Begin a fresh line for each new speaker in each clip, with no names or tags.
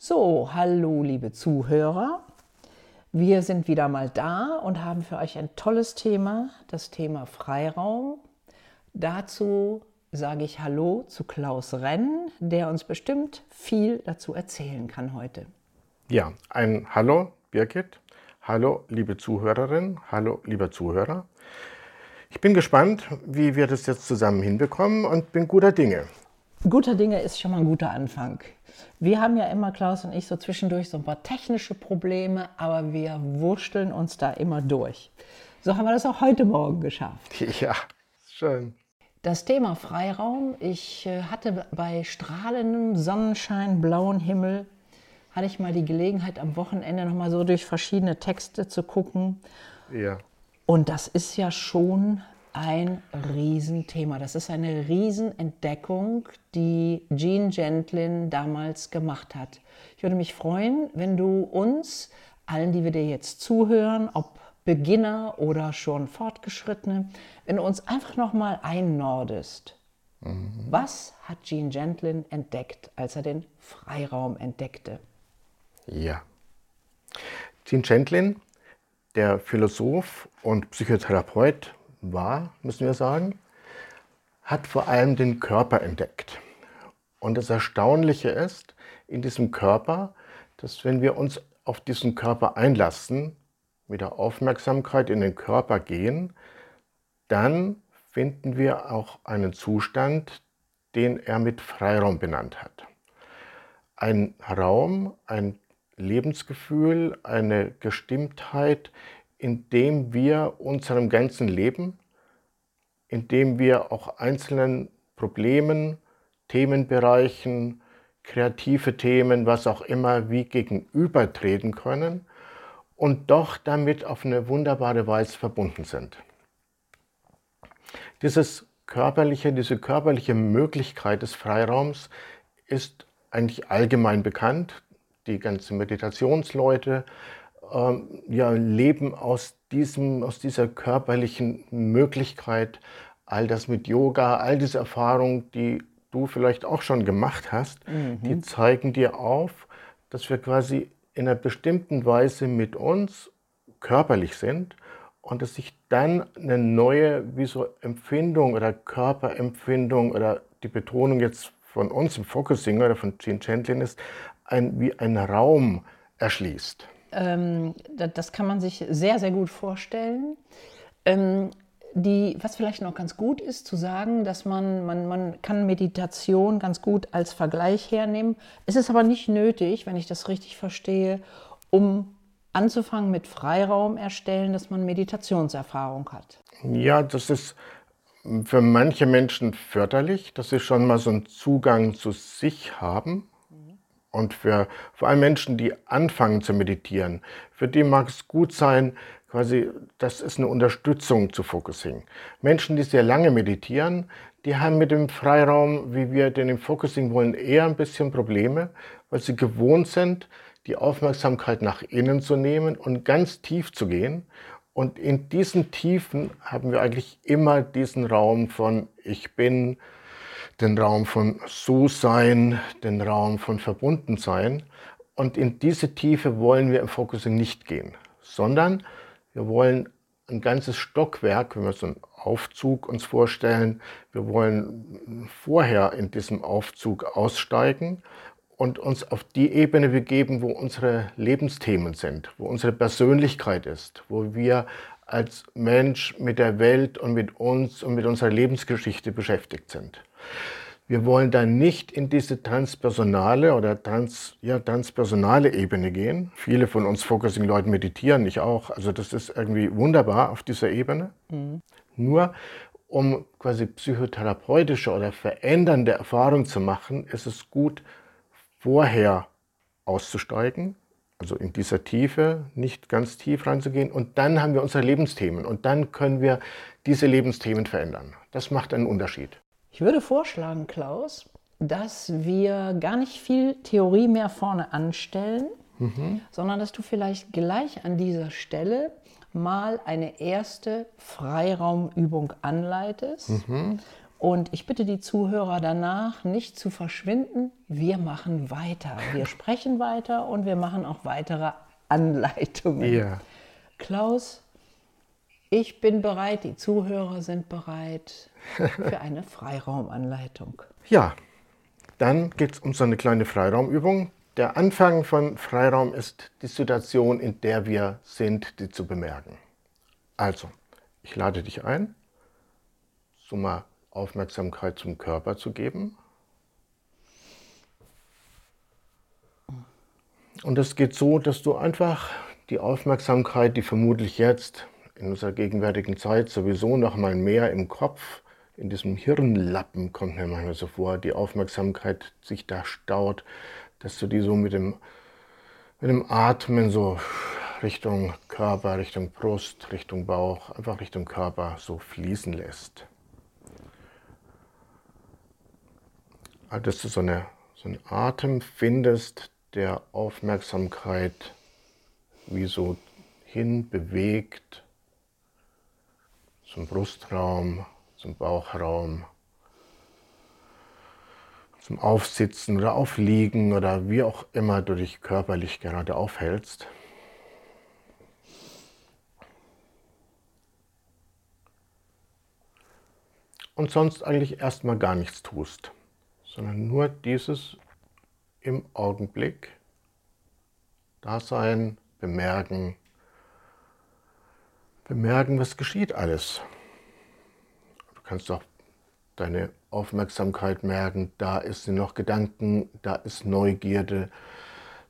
So, hallo liebe Zuhörer. Wir sind wieder mal da und haben für euch ein tolles Thema, das Thema Freiraum. Dazu sage ich Hallo zu Klaus Renn, der uns bestimmt viel dazu erzählen kann heute.
Ja, ein Hallo Birgit, hallo liebe Zuhörerin, hallo lieber Zuhörer. Ich bin gespannt, wie wir das jetzt zusammen hinbekommen und bin guter Dinge.
Guter Dinge ist schon mal ein guter Anfang. Wir haben ja immer, Klaus und ich, so zwischendurch so ein paar technische Probleme, aber wir wursteln uns da immer durch. So haben wir das auch heute Morgen geschafft.
Ja, schön.
Das Thema Freiraum. Ich äh, hatte bei strahlendem Sonnenschein, blauen Himmel, hatte ich mal die Gelegenheit, am Wochenende noch mal so durch verschiedene Texte zu gucken.
Ja.
Und das ist ja schon ein Riesenthema. Das ist eine Riesenentdeckung, die Jean Gentlin damals gemacht hat. Ich würde mich freuen, wenn du uns, allen, die wir dir jetzt zuhören, ob Beginner oder schon Fortgeschrittene, wenn du uns einfach noch mal einnordest. Mhm. Was hat Jean Gentlin entdeckt, als er den Freiraum entdeckte?
Ja. Jean Gentlin, der Philosoph und Psychotherapeut war, müssen wir sagen, hat vor allem den Körper entdeckt. Und das Erstaunliche ist in diesem Körper, dass wenn wir uns auf diesen Körper einlassen, mit der Aufmerksamkeit in den Körper gehen, dann finden wir auch einen Zustand, den er mit Freiraum benannt hat. Ein Raum, ein Lebensgefühl, eine Gestimmtheit, in dem wir unserem ganzen Leben, in dem wir auch einzelnen Problemen, Themenbereichen, kreative Themen, was auch immer, wie gegenübertreten können und doch damit auf eine wunderbare Weise verbunden sind. Dieses körperliche, diese körperliche Möglichkeit des Freiraums ist eigentlich allgemein bekannt. Die ganzen Meditationsleute ähm, ja, leben aus, diesem, aus dieser körperlichen Möglichkeit, all das mit Yoga, all diese Erfahrungen, die du vielleicht auch schon gemacht hast, mhm. die zeigen dir auf, dass wir quasi in einer bestimmten Weise mit uns körperlich sind und dass sich dann eine neue wie so Empfindung oder Körperempfindung oder die Betonung jetzt von uns im Focusing oder von Gene Chantlin ist, ein, wie ein Raum erschließt.
Ähm, das kann man sich sehr, sehr gut vorstellen. Ähm, die, was vielleicht noch ganz gut ist, zu sagen, dass man, man, man kann Meditation ganz gut als Vergleich hernehmen. Es ist aber nicht nötig, wenn ich das richtig verstehe, um anzufangen mit Freiraum erstellen, dass man Meditationserfahrung hat.
Ja, das ist für manche Menschen förderlich, dass sie schon mal so einen Zugang zu sich haben und für vor allem Menschen, die anfangen zu meditieren, für die mag es gut sein, quasi, das ist eine Unterstützung zu Focusing. Menschen, die sehr lange meditieren, die haben mit dem Freiraum, wie wir den im Focusing wollen, eher ein bisschen Probleme, weil sie gewohnt sind, die Aufmerksamkeit nach innen zu nehmen und ganz tief zu gehen. Und in diesen Tiefen haben wir eigentlich immer diesen Raum von Ich bin, den Raum von So-Sein, den Raum von Verbundensein. Und in diese Tiefe wollen wir im Focusing nicht gehen, sondern wir wollen ein ganzes Stockwerk, wenn wir so einen Aufzug uns vorstellen, wir wollen vorher in diesem Aufzug aussteigen und uns auf die Ebene begeben, wo unsere Lebensthemen sind, wo unsere Persönlichkeit ist, wo wir als Mensch mit der Welt und mit uns und mit unserer Lebensgeschichte beschäftigt sind. Wir wollen dann nicht in diese transpersonale oder trans, ja, transpersonale Ebene gehen. Viele von uns Focusing-Leuten meditieren, ich auch. Also das ist irgendwie wunderbar auf dieser Ebene. Mhm. Nur um quasi psychotherapeutische oder verändernde Erfahrungen zu machen, ist es gut, vorher auszusteigen, also in dieser Tiefe, nicht ganz tief reinzugehen. Und dann haben wir unsere Lebensthemen und dann können wir diese Lebensthemen verändern. Das macht einen Unterschied.
Ich würde vorschlagen, Klaus, dass wir gar nicht viel Theorie mehr vorne anstellen, mhm. sondern dass du vielleicht gleich an dieser Stelle mal eine erste Freiraumübung anleitest, mhm. Und ich bitte die Zuhörer danach nicht zu verschwinden. Wir machen weiter. Wir sprechen weiter und wir machen auch weitere Anleitungen.
Ja.
Klaus, ich bin bereit, die Zuhörer sind bereit für eine Freiraumanleitung.
Ja, dann geht es um so eine kleine Freiraumübung. Der Anfang von Freiraum ist die Situation, in der wir sind, die zu bemerken. Also, ich lade dich ein, so mal Aufmerksamkeit zum Körper zu geben. Und es geht so, dass du einfach die Aufmerksamkeit, die vermutlich jetzt in unserer gegenwärtigen Zeit sowieso noch mal mehr im Kopf, in diesem Hirnlappen kommt mir manchmal so vor, die Aufmerksamkeit sich da staut, dass du die so mit dem, mit dem Atmen so Richtung Körper, Richtung Brust, Richtung Bauch, einfach Richtung Körper so fließen lässt. Also dass du so, eine, so einen Atem findest, der Aufmerksamkeit wie so hinbewegt zum Brustraum, zum Bauchraum, zum Aufsitzen oder Aufliegen oder wie auch immer du dich körperlich gerade aufhältst. Und sonst eigentlich erstmal gar nichts tust, sondern nur dieses im Augenblick Dasein, bemerken, bemerken, was geschieht alles. Du kannst auch deine Aufmerksamkeit merken, da ist noch Gedanken, da ist Neugierde,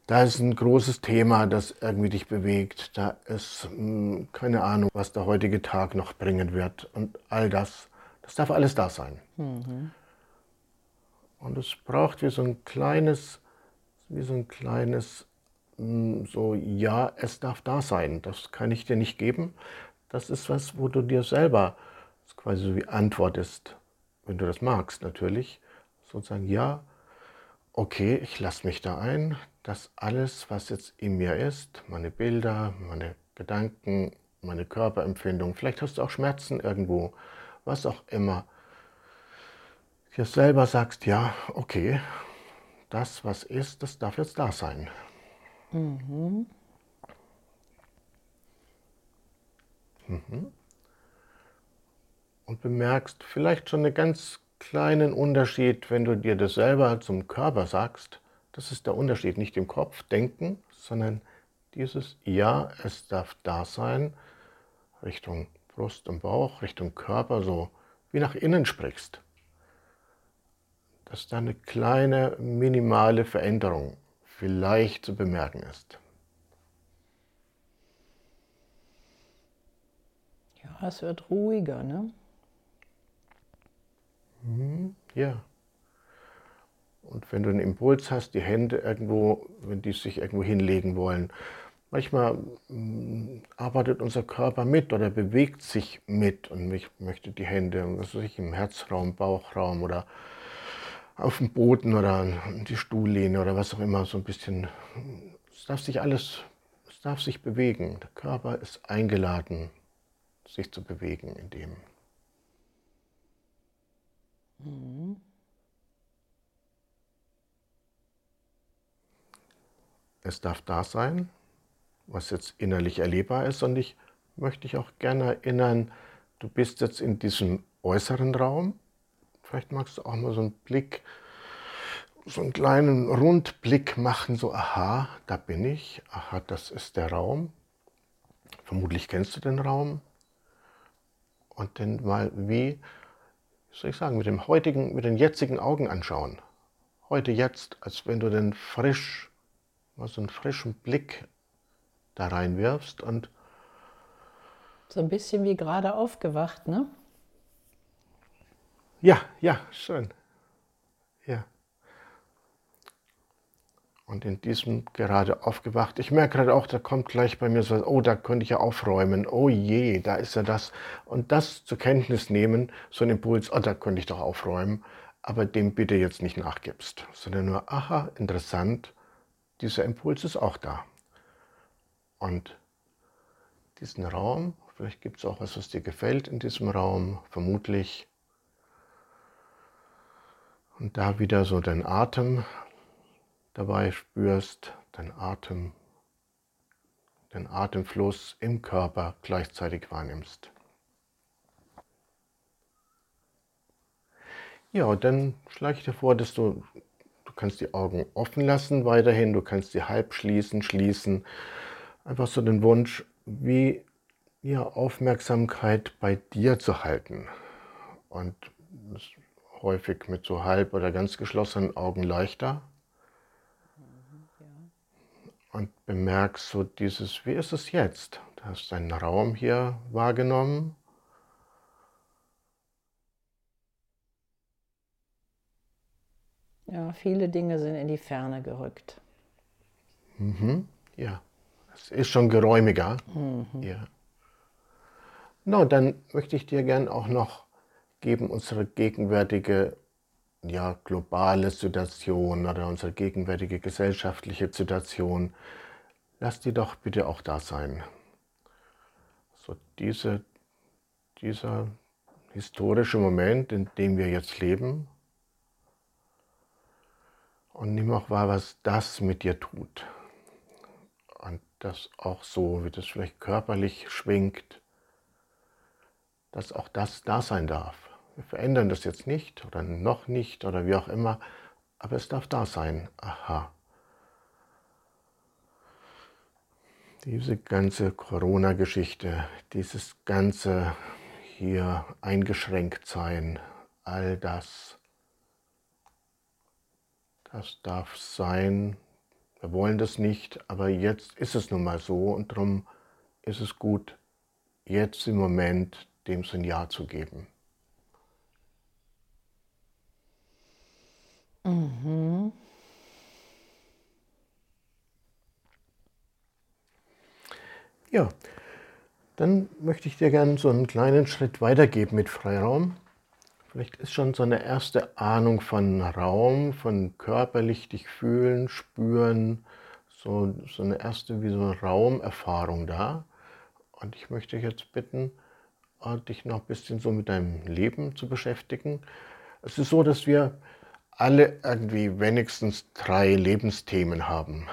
da ist ein großes Thema, das irgendwie dich bewegt, da ist hm, keine Ahnung, was der heutige Tag noch bringen wird und all das, das darf alles da sein. Mhm. Und es braucht wie so ein kleines, wie so ein kleines, hm, so ja, es darf da sein, das kann ich dir nicht geben, das ist was, wo du dir selber quasi so wie antwortest, wenn du das magst natürlich, sozusagen, ja, okay, ich lasse mich da ein, dass alles, was jetzt in mir ist, meine Bilder, meine Gedanken, meine Körperempfindung, vielleicht hast du auch Schmerzen irgendwo, was auch immer, dir selber sagst, ja, okay, das, was ist, das darf jetzt da sein. Mhm. Und bemerkst vielleicht schon einen ganz kleinen Unterschied, wenn du dir das selber zum Körper sagst. Das ist der Unterschied, nicht im Kopf denken, sondern dieses Ja, es darf da sein, Richtung Brust und Bauch, Richtung Körper, so wie nach innen sprichst. Dass da eine kleine, minimale Veränderung vielleicht zu bemerken ist.
Es wird ruhiger, ne?
Mhm, ja. Und wenn du einen Impuls hast, die Hände irgendwo, wenn die sich irgendwo hinlegen wollen, manchmal mm, arbeitet unser Körper mit oder bewegt sich mit und ich möchte die Hände, was ich, im Herzraum, Bauchraum oder auf dem Boden oder die Stuhllehne oder was auch immer, so ein bisschen, es darf sich alles, es darf sich bewegen. Der Körper ist eingeladen, sich zu bewegen in dem. Mhm. Es darf da sein, was jetzt innerlich erlebbar ist und ich möchte dich auch gerne erinnern, du bist jetzt in diesem äußeren Raum. Vielleicht magst du auch mal so einen Blick, so einen kleinen Rundblick machen, so aha, da bin ich, aha, das ist der Raum. Vermutlich kennst du den Raum und den mal wie, soll ich sagen, mit dem heutigen, mit den jetzigen Augen anschauen. Heute jetzt, als wenn du den frisch, mal so einen frischen Blick da reinwirfst und
so ein bisschen wie gerade aufgewacht, ne?
Ja, ja, schön. Ja. Und in diesem gerade aufgewacht. Ich merke gerade auch, da kommt gleich bei mir so, oh, da könnte ich ja aufräumen. Oh je, da ist ja das. Und das zur Kenntnis nehmen, so ein Impuls, oh, da könnte ich doch aufräumen. Aber dem bitte jetzt nicht nachgibst, sondern nur, aha, interessant, dieser Impuls ist auch da. Und diesen Raum, vielleicht gibt es auch was, was dir gefällt in diesem Raum, vermutlich Und da wieder so deinen Atem dabei spürst, deinen Atem, den Atemfluss im Körper gleichzeitig wahrnimmst. Ja, und dann schlage ich dir vor, dass du, du kannst die Augen offen lassen weiterhin, du kannst sie halb schließen, schließen. Einfach so den Wunsch, wie ja, Aufmerksamkeit bei dir zu halten. Und häufig mit so halb oder ganz geschlossenen Augen leichter. Und bemerkst so dieses, wie ist es jetzt? Du hast deinen Raum hier wahrgenommen
Ja, viele Dinge sind in die Ferne gerückt.
Mhm. Ja, es ist schon geräumiger. Mhm. Ja. Na, dann möchte ich dir gern auch noch geben unsere gegenwärtige ja, globale Situation oder unsere gegenwärtige gesellschaftliche Situation. Lass die doch bitte auch da sein. So diese, dieser historische Moment, in dem wir jetzt leben, und nimm auch wahr, was das mit dir tut. Und das auch so, wie das vielleicht körperlich schwingt, dass auch das da sein darf. Wir verändern das jetzt nicht oder noch nicht oder wie auch immer, aber es darf da sein. Aha. Diese ganze Corona-Geschichte, dieses ganze hier eingeschränkt sein, all das das darf sein. Wir wollen das nicht, aber jetzt ist es nun mal so und darum ist es gut, jetzt im Moment dem so ein Ja zu geben. Mhm. Ja, dann möchte ich dir gerne so einen kleinen Schritt weitergeben mit Freiraum. Vielleicht ist schon so eine erste Ahnung von Raum, von körperlich dich fühlen, spüren, so, so eine erste wie so eine Raumerfahrung da. Und ich möchte dich jetzt bitten, dich noch ein bisschen so mit deinem Leben zu beschäftigen. Es ist so, dass wir alle irgendwie wenigstens drei Lebensthemen haben,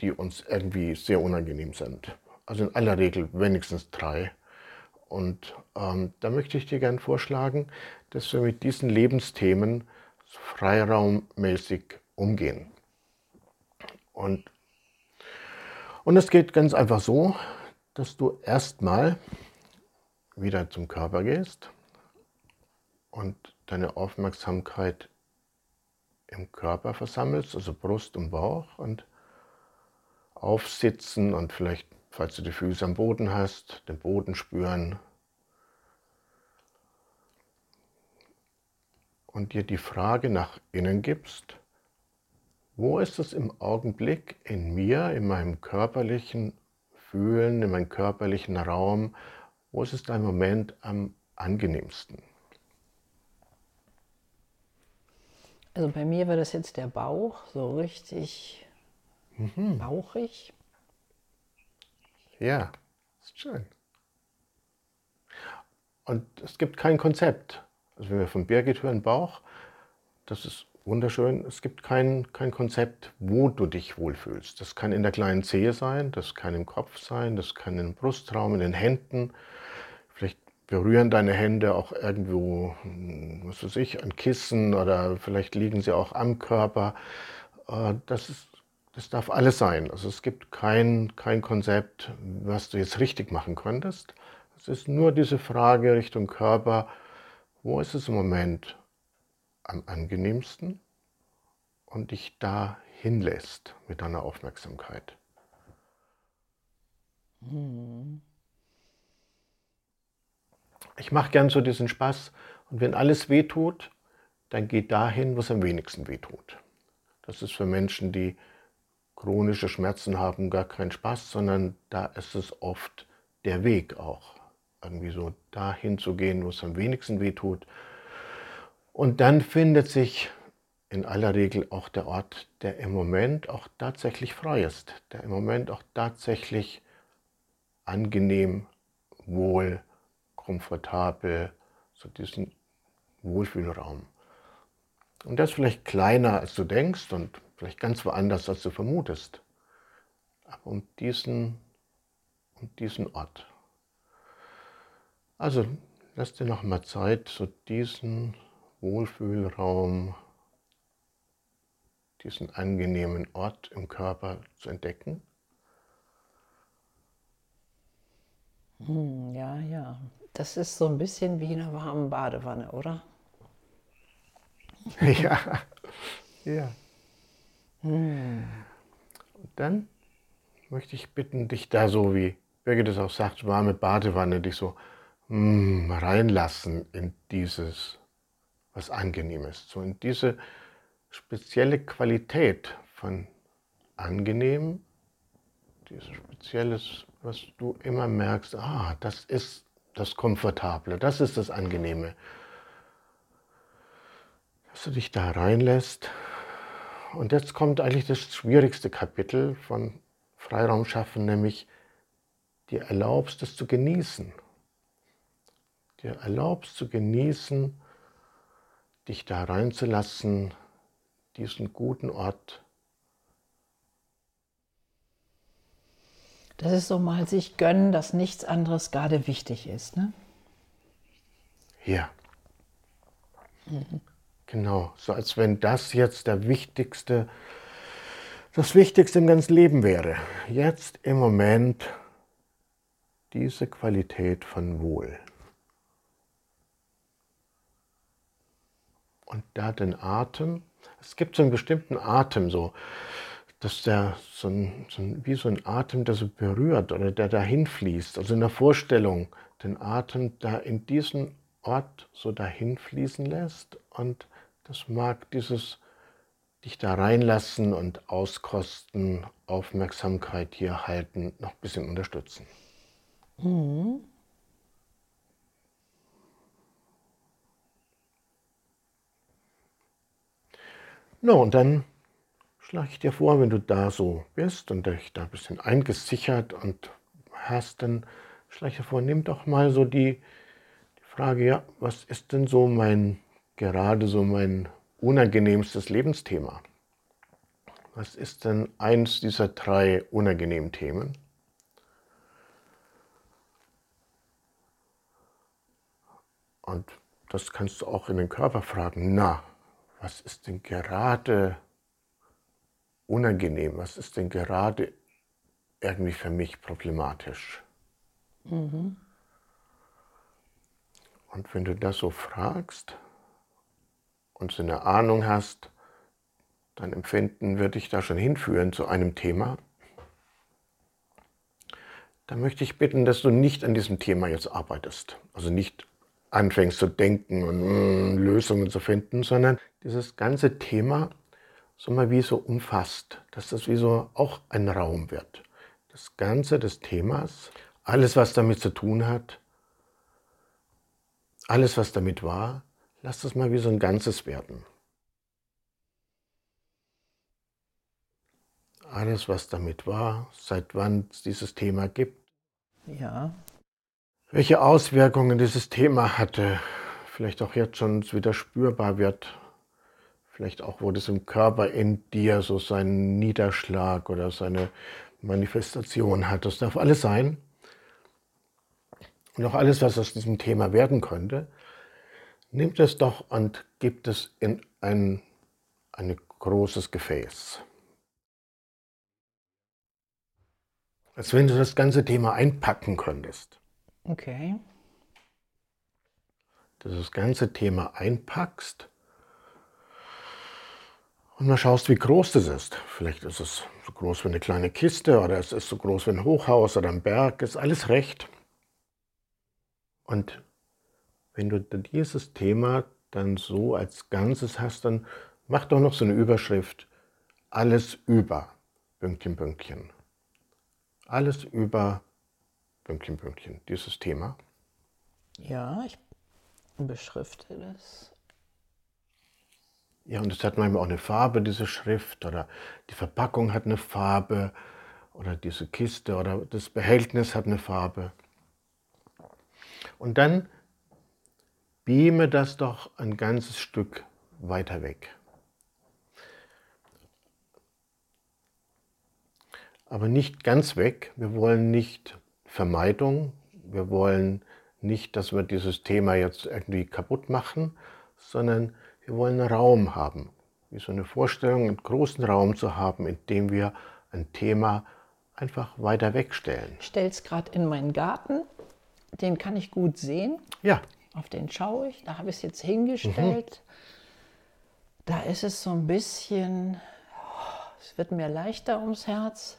die uns irgendwie sehr unangenehm sind. Also in aller Regel wenigstens drei. Und ähm, da möchte ich dir gerne vorschlagen, dass wir mit diesen Lebensthemen freiraummäßig umgehen. Und, und es geht ganz einfach so, dass du erstmal wieder zum Körper gehst und deine Aufmerksamkeit im Körper versammelst, also Brust und Bauch und aufsitzen und vielleicht falls du die Füße am Boden hast, den Boden spüren. Und dir die Frage nach innen gibst, wo ist es im Augenblick in mir, in meinem körperlichen Fühlen, in meinem körperlichen Raum, wo ist es dein Moment am angenehmsten?
Also bei mir war das jetzt der Bauch, so richtig mhm. bauchig.
Ja, ist schön. Und es gibt kein Konzept. Also wenn wir von Birgit hören, Bauch, das ist wunderschön. Es gibt kein, kein Konzept, wo du dich wohlfühlst. Das kann in der kleinen Zehe sein, das kann im Kopf sein, das kann im Brustraum, in den Händen. Berühren deine Hände auch irgendwo, was weiß ich, ein Kissen oder vielleicht liegen sie auch am Körper. Äh, das ist das darf alles sein. Also es gibt kein, kein Konzept, was du jetzt richtig machen könntest. Es ist nur diese Frage Richtung Körper, wo ist es im Moment am angenehmsten und dich da hinlässt mit deiner Aufmerksamkeit. Hm. Ich mache gern so diesen Spaß und wenn alles wehtut, dann geh dahin, wo es am wenigsten wehtut. Das ist für Menschen, die chronische Schmerzen haben gar keinen Spaß, sondern da ist es oft der Weg auch. Irgendwie so dahin zu gehen, wo es am wenigsten weh tut. Und dann findet sich in aller Regel auch der Ort, der im Moment auch tatsächlich frei ist, der im Moment auch tatsächlich angenehm, wohl, komfortabel, so diesen Wohlfühlraum. Und der ist vielleicht kleiner, als du denkst und vielleicht ganz woanders, als du vermutest. Aber um diesen, um diesen Ort. Also lass dir noch mal Zeit, so diesen Wohlfühlraum, diesen angenehmen Ort im Körper zu entdecken.
Hm, ja, ja. Das ist so ein bisschen wie in einer warmen Badewanne, oder?
ja, ja. Hm. Und dann möchte ich bitten, dich da so, wie Birgit es auch sagt, warme Badewanne, dich so mm, reinlassen in dieses, was Angenehmes, so in diese spezielle Qualität von angenehm, dieses Spezielles, was du immer merkst, ah, das ist das Komfortable, das ist das Angenehme. Dass du dich da reinlässt. Und jetzt kommt eigentlich das schwierigste Kapitel von Freiraum schaffen, nämlich dir erlaubst es zu genießen. Dir erlaubst zu genießen, dich da reinzulassen, diesen guten Ort.
Das ist so mal sich gönnen, dass nichts anderes gerade wichtig ist, ne?
Ja. Mhm. Genau, so als wenn das jetzt der wichtigste, das Wichtigste im ganzen Leben wäre. Jetzt im Moment diese Qualität von Wohl. Und da den Atem es gibt so einen bestimmten Atem, so, dass der so ein, so ein, wie so ein Atem, der so berührt oder der dahin fließt. Also in der Vorstellung den Atem da in diesen Ort so dahin fließen lässt und das mag dieses dich da reinlassen und auskosten, Aufmerksamkeit hier halten, noch ein bisschen unterstützen. Mhm. Na, und dann schlage ich dir vor, wenn du da so bist und dich da ein bisschen eingesichert und hast, dann schlage ich dir vor, nimm doch mal so die, die Frage, ja, was ist denn so mein, gerade so mein unangenehmstes Lebensthema? Was ist denn eins dieser drei unangenehmen Themen? Und das kannst du auch in den Körper fragen. Na, was ist denn gerade unangenehm, was ist denn gerade irgendwie für mich problematisch. Mhm. Und wenn du das so fragst und so eine Ahnung hast, dein Empfinden wird dich da schon hinführen zu einem Thema, dann möchte ich bitten, dass du nicht an diesem Thema jetzt arbeitest. Also nicht anfängst zu denken und mm, Lösungen zu finden, sondern dieses ganze Thema so mal wie so umfasst, dass das wie so auch ein Raum wird. Das Ganze des Themas, alles was damit zu tun hat, alles was damit war, lass das mal wie so ein Ganzes werden. Alles was damit war, seit wann es dieses Thema gibt.
Ja
welche Auswirkungen dieses Thema hatte, vielleicht auch jetzt schon wieder spürbar wird, vielleicht auch, wo das im Körper in dir so seinen Niederschlag oder seine Manifestation hat. Das darf alles sein. Und auch alles, was aus diesem Thema werden könnte, nimmt es doch und gibt es in ein, ein großes Gefäß. Als wenn du das ganze Thema einpacken könntest.
Okay.
Dass du das ganze Thema einpackst und mal schaust, wie groß das ist. Vielleicht ist es so groß wie eine kleine Kiste oder es ist so groß wie ein Hochhaus oder ein Berg, ist alles recht. Und wenn du dieses Thema dann so als Ganzes hast, dann mach doch noch so eine Überschrift. Alles über, Pünktchen, Pünktchen. Alles über Pünktchen, Pünktchen, dieses Thema?
Ja, ich beschrifte das.
Ja, und es hat manchmal auch eine Farbe, diese Schrift, oder die Verpackung hat eine Farbe, oder diese Kiste oder das Behältnis hat eine Farbe. Und dann beame das doch ein ganzes Stück weiter weg. Aber nicht ganz weg. Wir wollen nicht Vermeidung. Wir wollen nicht, dass wir dieses Thema jetzt irgendwie kaputt machen, sondern wir wollen Raum haben. Wie so eine Vorstellung, einen großen Raum zu haben, in dem wir ein Thema einfach weiter wegstellen.
Ich stelle es gerade in meinen Garten. Den kann ich gut sehen.
Ja.
Auf den schaue ich. Da habe ich es jetzt hingestellt. Mhm. Da ist es so ein bisschen, oh, es wird mir leichter ums Herz.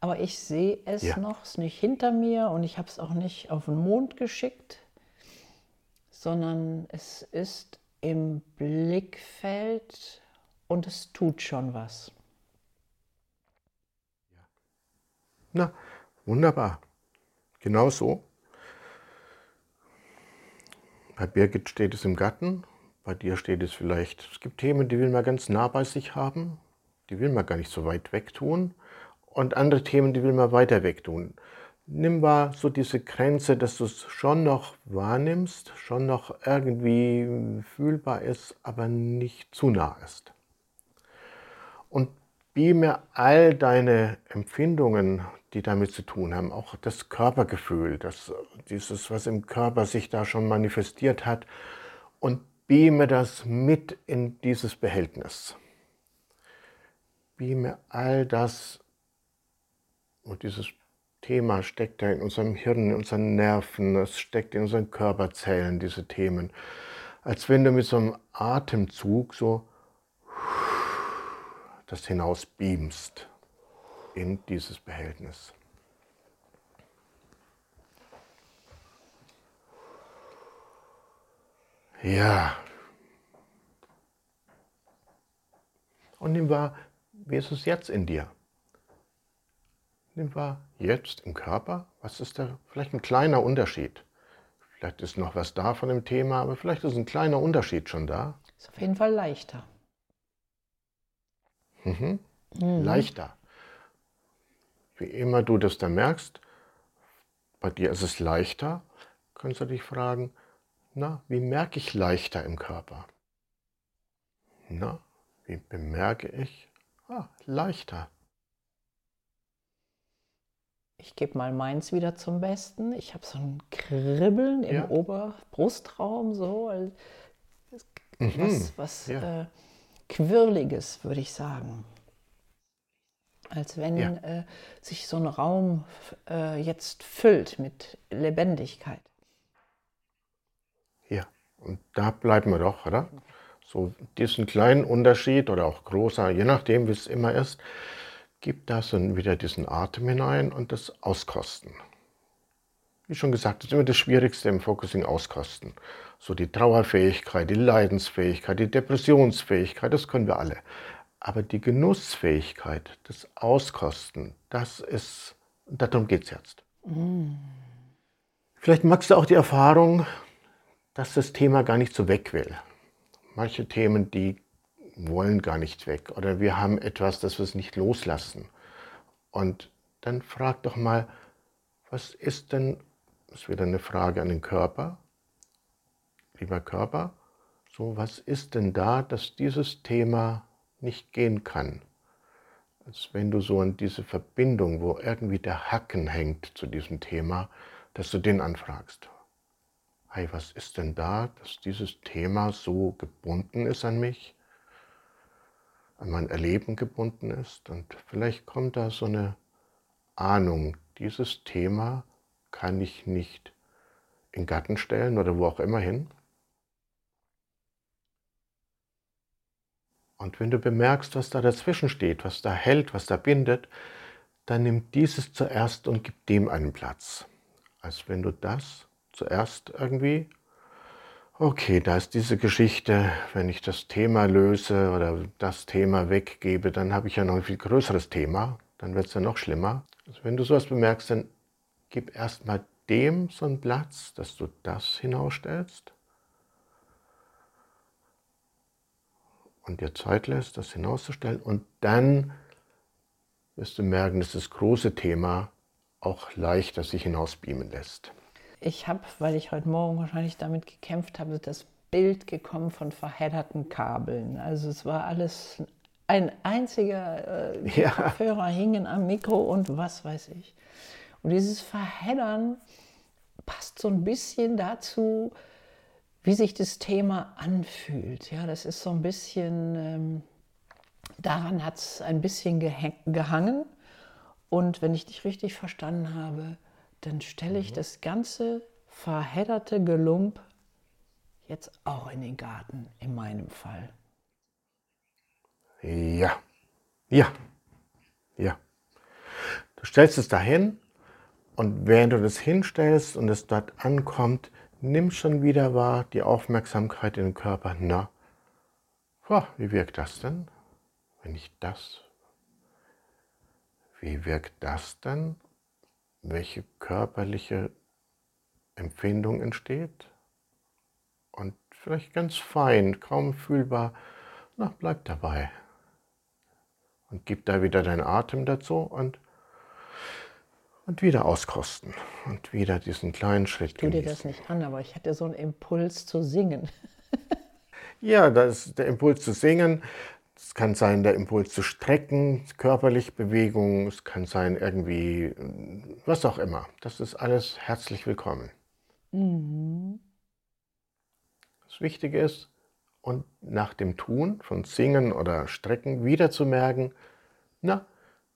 Aber ich sehe es ja. noch, es ist nicht hinter mir und ich habe es auch nicht auf den Mond geschickt, sondern es ist im Blickfeld und es tut schon was.
Na, wunderbar. Genau so. Bei Birgit steht es im Garten, bei dir steht es vielleicht, es gibt Themen, die will man ganz nah bei sich haben, die will man gar nicht so weit weg tun und andere Themen, die will man weiter weg tun. Nimm mal so diese Grenze, dass du es schon noch wahrnimmst, schon noch irgendwie fühlbar ist, aber nicht zu nah ist. Und beame all deine Empfindungen, die damit zu tun haben, auch das Körpergefühl, das, dieses, was im Körper sich da schon manifestiert hat, und beame das mit in dieses Behältnis. Beame all das, und dieses Thema steckt da in unserem Hirn, in unseren Nerven, es steckt in unseren Körperzellen, diese Themen. Als wenn du mit so einem Atemzug so das hinaus beamst in dieses Behältnis. Ja. Und nimm wahr, wie ist es jetzt in dir? Nimm wahr, jetzt im Körper, was ist da vielleicht ein kleiner Unterschied? Vielleicht ist noch was da von dem Thema, aber vielleicht ist ein kleiner Unterschied schon da.
Ist auf jeden Fall leichter.
Mhm. Mhm. Leichter. Wie immer du das da merkst, bei dir ist es leichter, kannst du dich fragen, na, wie merke ich leichter im Körper? Na, wie bemerke ich? Ah, leichter.
Ich gebe mal meins wieder zum Besten. Ich habe so ein Kribbeln im ja. Oberbrustraum, so mhm. was, was ja. äh, Quirliges, würde ich sagen. Als wenn ja. äh, sich so ein Raum äh, jetzt füllt mit Lebendigkeit.
Ja, und da bleiben wir doch, oder? So diesen kleinen Unterschied oder auch großer, je nachdem, wie es immer ist, gibt das dann wieder diesen Atem hinein und das Auskosten. Wie schon gesagt, das ist immer das Schwierigste im Focusing Auskosten. So die Trauerfähigkeit, die Leidensfähigkeit, die Depressionsfähigkeit, das können wir alle. Aber die Genussfähigkeit, das Auskosten, das ist, darum geht es jetzt. Mm. Vielleicht magst du auch die Erfahrung, dass das Thema gar nicht so weg will. Manche Themen, die wollen gar nicht weg oder wir haben etwas, das wir es nicht loslassen. Und dann frag doch mal, was ist denn, das ist wieder eine Frage an den Körper, lieber Körper, so was ist denn da, dass dieses Thema nicht gehen kann? Als wenn du so an diese Verbindung, wo irgendwie der Hacken hängt zu diesem Thema, dass du den anfragst. Hey, was ist denn da, dass dieses Thema so gebunden ist an mich? An mein Erleben gebunden ist. Und vielleicht kommt da so eine Ahnung, dieses Thema kann ich nicht in Garten stellen oder wo auch immer hin. Und wenn du bemerkst, was da dazwischen steht, was da hält, was da bindet, dann nimm dieses zuerst und gib dem einen Platz. Als wenn du das zuerst irgendwie Okay, da ist diese Geschichte, wenn ich das Thema löse oder das Thema weggebe, dann habe ich ja noch ein viel größeres Thema, dann wird es ja noch schlimmer. Also wenn du sowas bemerkst, dann gib erstmal dem so einen Platz, dass du das hinausstellst. Und dir Zeit lässt, das hinauszustellen. Und dann wirst du merken, dass das große Thema auch leichter sich hinausbeamen lässt
ich habe, weil ich heute Morgen wahrscheinlich damit gekämpft habe, das Bild gekommen von verhedderten Kabeln. Also es war alles ein einziger äh, ja. Kopfhörer hingen am Mikro und was weiß ich. Und dieses Verheddern passt so ein bisschen dazu, wie sich das Thema anfühlt. Ja, das ist so ein bisschen, ähm, daran hat es ein bisschen gehangen. Und wenn ich dich richtig verstanden habe, dann stelle ich mhm. das ganze verhedderte Gelump jetzt auch in den Garten, in meinem Fall.
Ja, ja, ja. Du stellst es dahin und während du das hinstellst und es dort ankommt, nimm schon wieder wahr die Aufmerksamkeit in den Körper. Na, oh, wie wirkt das denn, wenn ich das? Wie wirkt das denn? Welche körperliche Empfindung entsteht? Und vielleicht ganz fein, kaum fühlbar, na, bleib dabei. Und gib da wieder deinen Atem dazu und, und wieder auskosten. Und wieder diesen kleinen Schritt
Ich tue dir das nicht an, aber ich hatte so einen Impuls zu singen.
ja, das ist der Impuls zu singen. Es kann sein, der Impuls zu strecken, körperlich Bewegung, es kann sein irgendwie, was auch immer. Das ist alles herzlich willkommen. Mhm. Das Wichtige ist, und nach dem Tun von Singen oder Strecken wieder zu merken, na,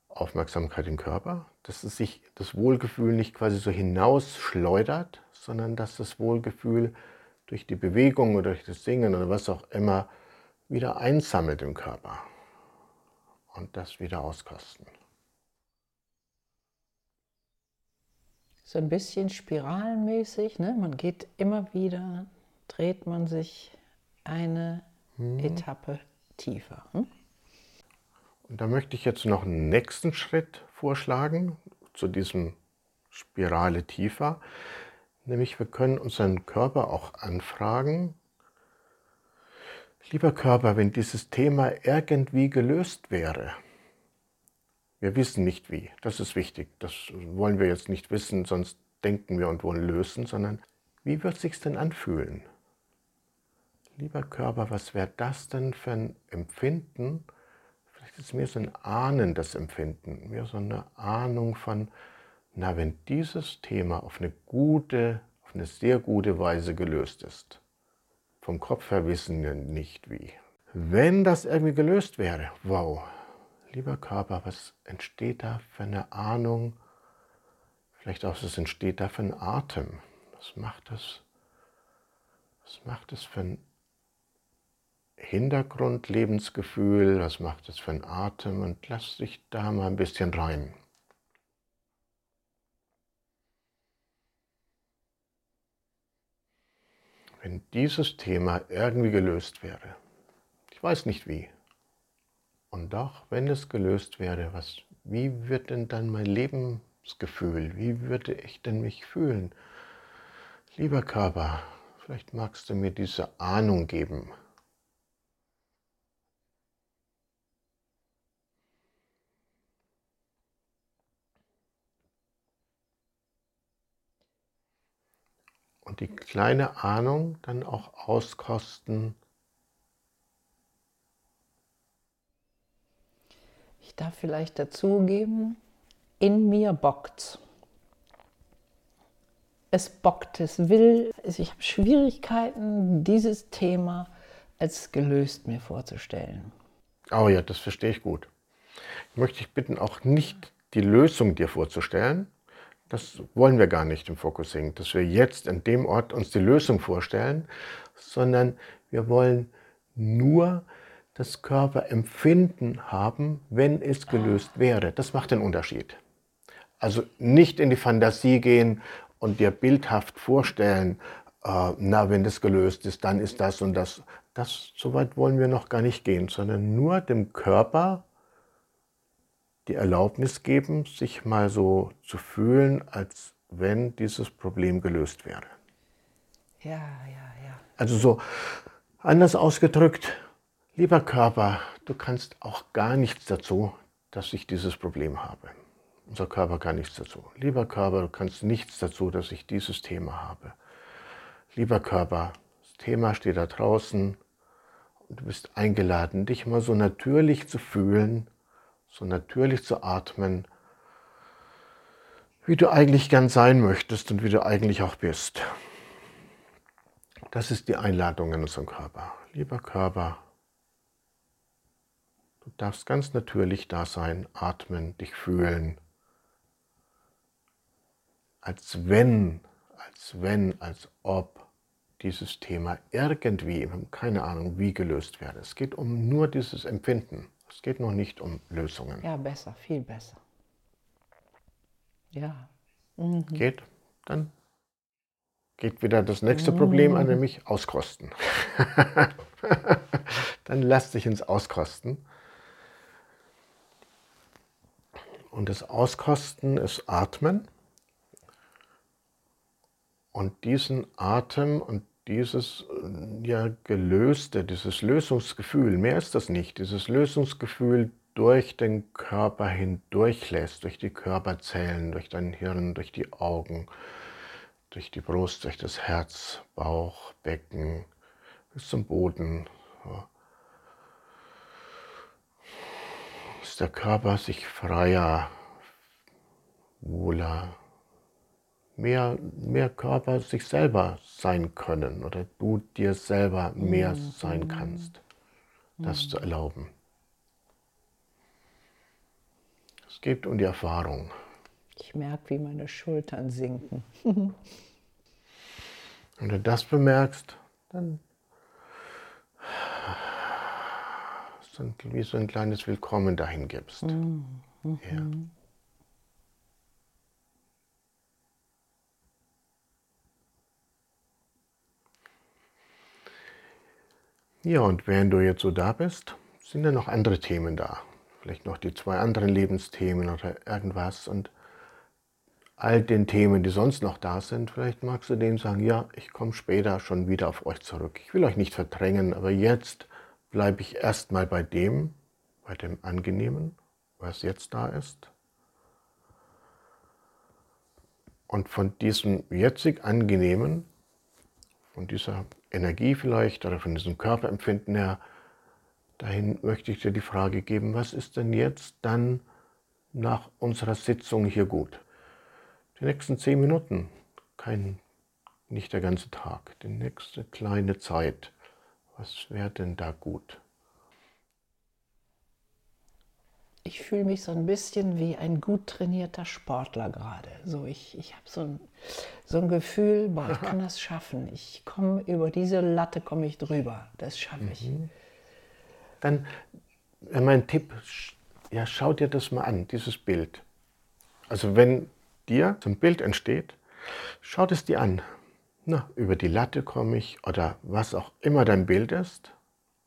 Aufmerksamkeit im Körper, dass es sich das Wohlgefühl nicht quasi so hinausschleudert, sondern dass das Wohlgefühl durch die Bewegung oder durch das Singen oder was auch immer wieder einsammelt im Körper und das wieder auskosten.
So ein bisschen spiralenmäßig, ne? man geht immer wieder, dreht man sich eine hm. Etappe tiefer. Hm?
Und da möchte ich jetzt noch einen nächsten Schritt vorschlagen zu diesem Spirale tiefer. Nämlich wir können unseren Körper auch anfragen, lieber Körper, wenn dieses Thema irgendwie gelöst wäre. Wir wissen nicht wie, das ist wichtig, das wollen wir jetzt nicht wissen, sonst denken wir und wollen lösen, sondern wie wird es sich denn anfühlen? lieber Körper, was wäre das denn für ein Empfinden? Vielleicht ist es mir so ein ahnendes Empfinden, mir so eine Ahnung von, na, wenn dieses Thema auf eine gute, auf eine sehr gute Weise gelöst ist. Vom Kopf her wissen wir nicht wie. Wenn das irgendwie gelöst wäre, wow, lieber Körper, was entsteht da für eine Ahnung? Vielleicht auch, was entsteht da für ein Atem? Was macht das? Was macht das für ein Hintergrundlebensgefühl, was macht es für einen Atem und lass dich da mal ein bisschen rein. Wenn dieses Thema irgendwie gelöst wäre, ich weiß nicht wie, und doch, wenn es gelöst wäre, was, wie wird denn dann mein Lebensgefühl, wie würde ich denn mich fühlen? Lieber Körper, vielleicht magst du mir diese Ahnung geben, und die kleine Ahnung dann auch auskosten.
Ich darf vielleicht dazugeben, in mir bockt. Es bockt, es will. Ich habe Schwierigkeiten, dieses Thema als gelöst mir vorzustellen.
Oh ja, das verstehe ich gut. Ich möchte dich bitten, auch nicht die Lösung dir vorzustellen, das wollen wir gar nicht im Focusing, dass wir jetzt an dem Ort uns die Lösung vorstellen, sondern wir wollen nur das Körperempfinden haben, wenn es gelöst wäre. Das macht den Unterschied. Also nicht in die Fantasie gehen und dir bildhaft vorstellen, äh, na, wenn das gelöst ist, dann ist das und das. Das, so weit wollen wir noch gar nicht gehen, sondern nur dem Körper die Erlaubnis geben, sich mal so zu fühlen, als wenn dieses Problem gelöst wäre.
Ja, ja, ja.
Also so anders ausgedrückt, lieber Körper, du kannst auch gar nichts dazu, dass ich dieses Problem habe. Unser Körper kann nichts dazu. Lieber Körper, du kannst nichts dazu, dass ich dieses Thema habe. Lieber Körper, das Thema steht da draußen und du bist eingeladen, dich mal so natürlich zu fühlen, so natürlich zu atmen, wie du eigentlich gern sein möchtest und wie du eigentlich auch bist. Das ist die Einladung in unserem Körper. Lieber Körper, du darfst ganz natürlich da sein, atmen, dich fühlen, als wenn, als wenn, als ob dieses Thema irgendwie, keine Ahnung, wie gelöst werde. Es geht um nur dieses Empfinden. Es geht noch nicht um Lösungen.
Ja, besser, viel besser. Ja.
Mhm. Geht, dann geht wieder das nächste Problem an, nämlich Auskosten. dann lass dich ins Auskosten. Und das Auskosten ist Atmen. Und diesen Atem und dieses äh, ja gelöste, dieses Lösungsgefühl, mehr ist das nicht, dieses Lösungsgefühl durch den Körper hindurchlässt, durch die Körperzellen, durch dein Hirn, durch die Augen, durch die Brust, durch das Herz, Bauch, Becken, bis zum Boden. Dass der Körper sich freier, wohler, mehr, mehr Körper sich selber sein können oder du dir selber mehr mhm. sein kannst, das mhm. zu erlauben. Es geht um die Erfahrung.
Ich merke, wie meine Schultern sinken.
Wenn du das bemerkst, dann wie so ein kleines Willkommen dahin gibst. Mhm. Ja. Ja, und während du jetzt so da bist, sind ja noch andere Themen da. Vielleicht noch die zwei anderen Lebensthemen oder irgendwas. Und all den Themen, die sonst noch da sind, vielleicht magst du denen sagen, ja, ich komme später schon wieder auf euch zurück. Ich will euch nicht verdrängen, aber jetzt bleibe ich erstmal bei dem, bei dem Angenehmen, was jetzt da ist. Und von diesem jetzig Angenehmen, von dieser Energie vielleicht oder von diesem Körperempfinden her, dahin möchte ich dir die Frage geben, was ist denn jetzt dann nach unserer Sitzung hier gut? Die nächsten zehn Minuten, kein, nicht der ganze Tag, die nächste kleine Zeit, was wäre denn da gut?
Ich fühle mich so ein bisschen wie ein gut trainierter Sportler gerade. So, ich, ich habe so ein, so ein Gefühl, boah, ich kann das schaffen. Ich komme über diese Latte komme ich drüber. Das schaffe ich. Mhm.
Dann mein Tipp, ja, schau dir das mal an, dieses Bild. Also wenn dir so ein Bild entsteht, schau es dir an. Na, über die Latte komme ich oder was auch immer dein Bild ist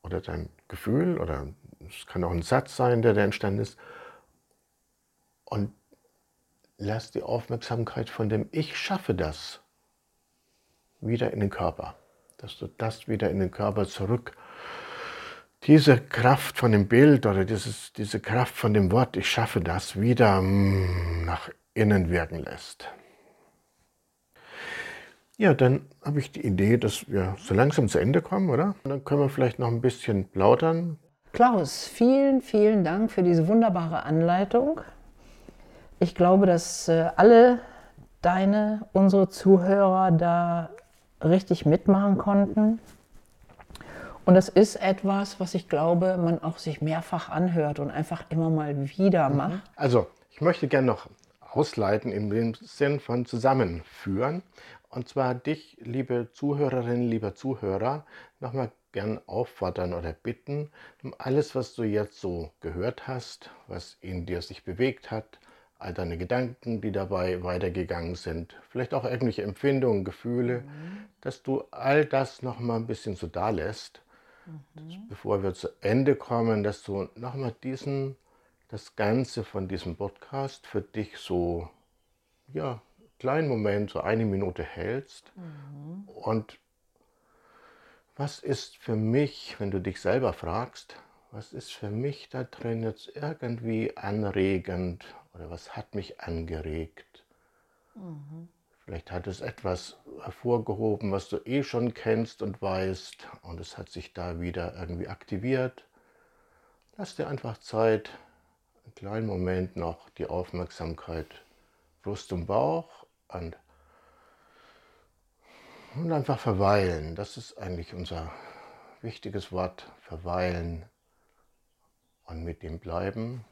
oder dein Gefühl oder es kann auch ein Satz sein, der da entstanden ist. Und lass die Aufmerksamkeit von dem Ich schaffe das wieder in den Körper. Dass du das wieder in den Körper zurück, diese Kraft von dem Bild oder dieses, diese Kraft von dem Wort, ich schaffe das, wieder mm, nach innen wirken lässt. Ja, dann habe ich die Idee, dass wir so langsam zu Ende kommen, oder? Und dann können wir vielleicht noch ein bisschen plaudern,
Klaus, vielen, vielen Dank für diese wunderbare Anleitung. Ich glaube, dass äh, alle deine, unsere Zuhörer da richtig mitmachen konnten. Und das ist etwas, was ich glaube, man auch sich mehrfach anhört und einfach immer mal wieder mhm. macht.
Also, ich möchte gerne noch ausleiten im Sinn von zusammenführen. Und zwar dich, liebe Zuhörerinnen, lieber Zuhörer, nochmal gern auffordern oder bitten, alles, was du jetzt so gehört hast, was in dir sich bewegt hat, all deine Gedanken, die dabei weitergegangen sind, vielleicht auch irgendwelche Empfindungen, Gefühle, mhm. dass du all das nochmal ein bisschen so da lässt, mhm. bevor wir zu Ende kommen, dass du nochmal diesen, das Ganze von diesem Podcast für dich so, ja, kleinen Moment, so eine Minute hältst mhm. und was ist für mich, wenn du dich selber fragst, was ist für mich da drin jetzt irgendwie anregend oder was hat mich angeregt? Mhm. Vielleicht hat es etwas hervorgehoben, was du eh schon kennst und weißt und es hat sich da wieder irgendwie aktiviert. Lass dir einfach Zeit, einen kleinen Moment noch die Aufmerksamkeit Brust und Bauch und, und einfach verweilen. Das ist eigentlich unser wichtiges Wort, verweilen und mit dem bleiben.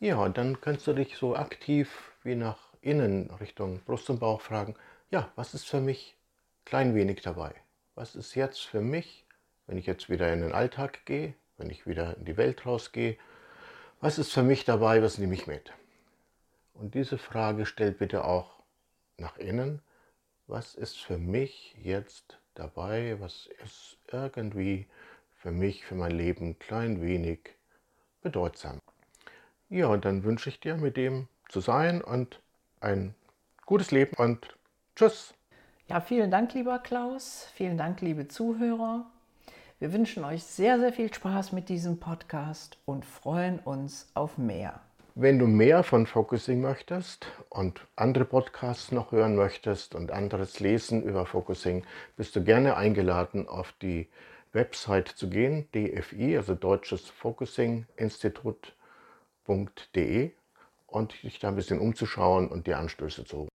Ja, und dann kannst du dich so aktiv wie nach innen Richtung Brust und Bauch fragen, ja, was ist für mich klein wenig dabei? Was ist jetzt für mich, wenn ich jetzt wieder in den Alltag gehe, wenn ich wieder in die Welt rausgehe, was ist für mich dabei, was nehme ich mit? Und diese Frage stellt bitte auch nach innen, was ist für mich jetzt dabei, was ist irgendwie für mich, für mein Leben klein wenig bedeutsam. Ja, und dann wünsche ich dir mit dem zu sein und ein gutes Leben und tschüss.
Ja, vielen Dank, lieber Klaus. Vielen Dank, liebe Zuhörer. Wir wünschen euch sehr, sehr viel Spaß mit diesem Podcast und freuen uns auf mehr.
Wenn du mehr von Focusing möchtest und andere Podcasts noch hören möchtest und anderes lesen über Focusing, bist du gerne eingeladen, auf die Website zu gehen, DFI, also Deutsches Focusing Institut www.ecom.de und dich da ein bisschen umzuschauen und die Anstöße zu